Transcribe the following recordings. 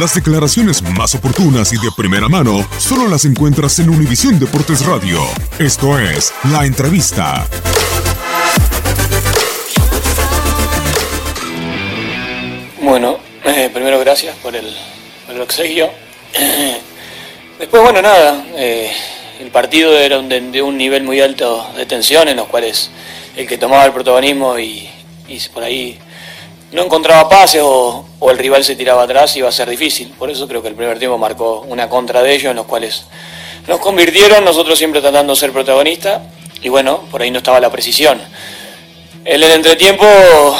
Las declaraciones más oportunas y de primera mano solo las encuentras en Univisión Deportes Radio. Esto es La Entrevista. Bueno, eh, primero gracias por el, por el obsequio. Después, bueno, nada, eh, el partido era de, de un nivel muy alto de tensión en los cuales el que tomaba el protagonismo y, y por ahí no encontraba pases o, el rival se tiraba atrás iba a ser difícil. Por eso creo que el primer tiempo marcó una contra de ellos en los cuales nos convirtieron, nosotros siempre tratando de ser protagonistas y bueno, por ahí no estaba la precisión. En el entretiempo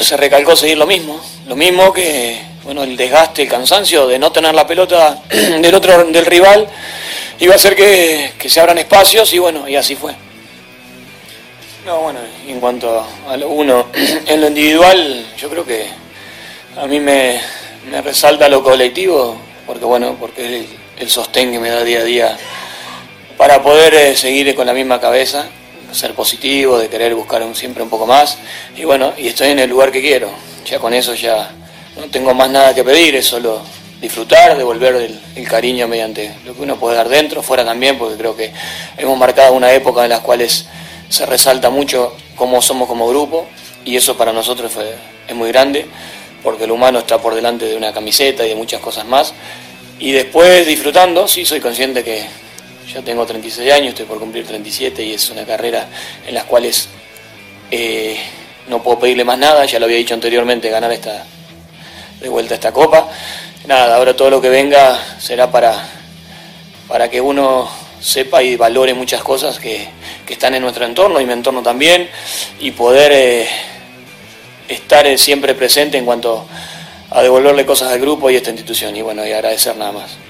se recalcó seguir lo mismo, lo mismo que bueno, el desgaste, el cansancio de no tener la pelota del otro del rival iba a hacer que, que se abran espacios y bueno, y así fue. No, bueno, en cuanto a lo uno, en lo individual, yo creo que a mí me, resalta lo colectivo, porque bueno, porque es el, sostén que me da día a día para poder eh, seguir con la misma cabeza, ser positivo, de querer buscar siempre un poco más. Y bueno, y estoy en el lugar que quiero. Ya con eso ya no tengo más nada que pedir, es solo disfrutar, devolver el, el cariño mediante lo que uno puede dar dentro, fuera también, porque creo que hemos marcado una época en las cuales se resalta mucho cómo somos como grupo y eso para nosotros fue- es muy grande, porque el humano está por delante de una camiseta y de muchas cosas más. Y después disfrutando, sí, soy consciente que ya tengo 36 años, estoy por cumplir 37 y es una carrera en las cuales eh, no puedo pedirle más nada, ya lo había dicho anteriormente, ganar esta de vuelta esta copa. Nada, ahora todo lo que venga será para, para que uno sepa y valore muchas cosas que, que están en nuestro entorno y mi entorno también y poder eh, estar eh, siempre presente en cuanto a devolverle cosas al grupo y a esta institución y bueno, y agradecer nada más.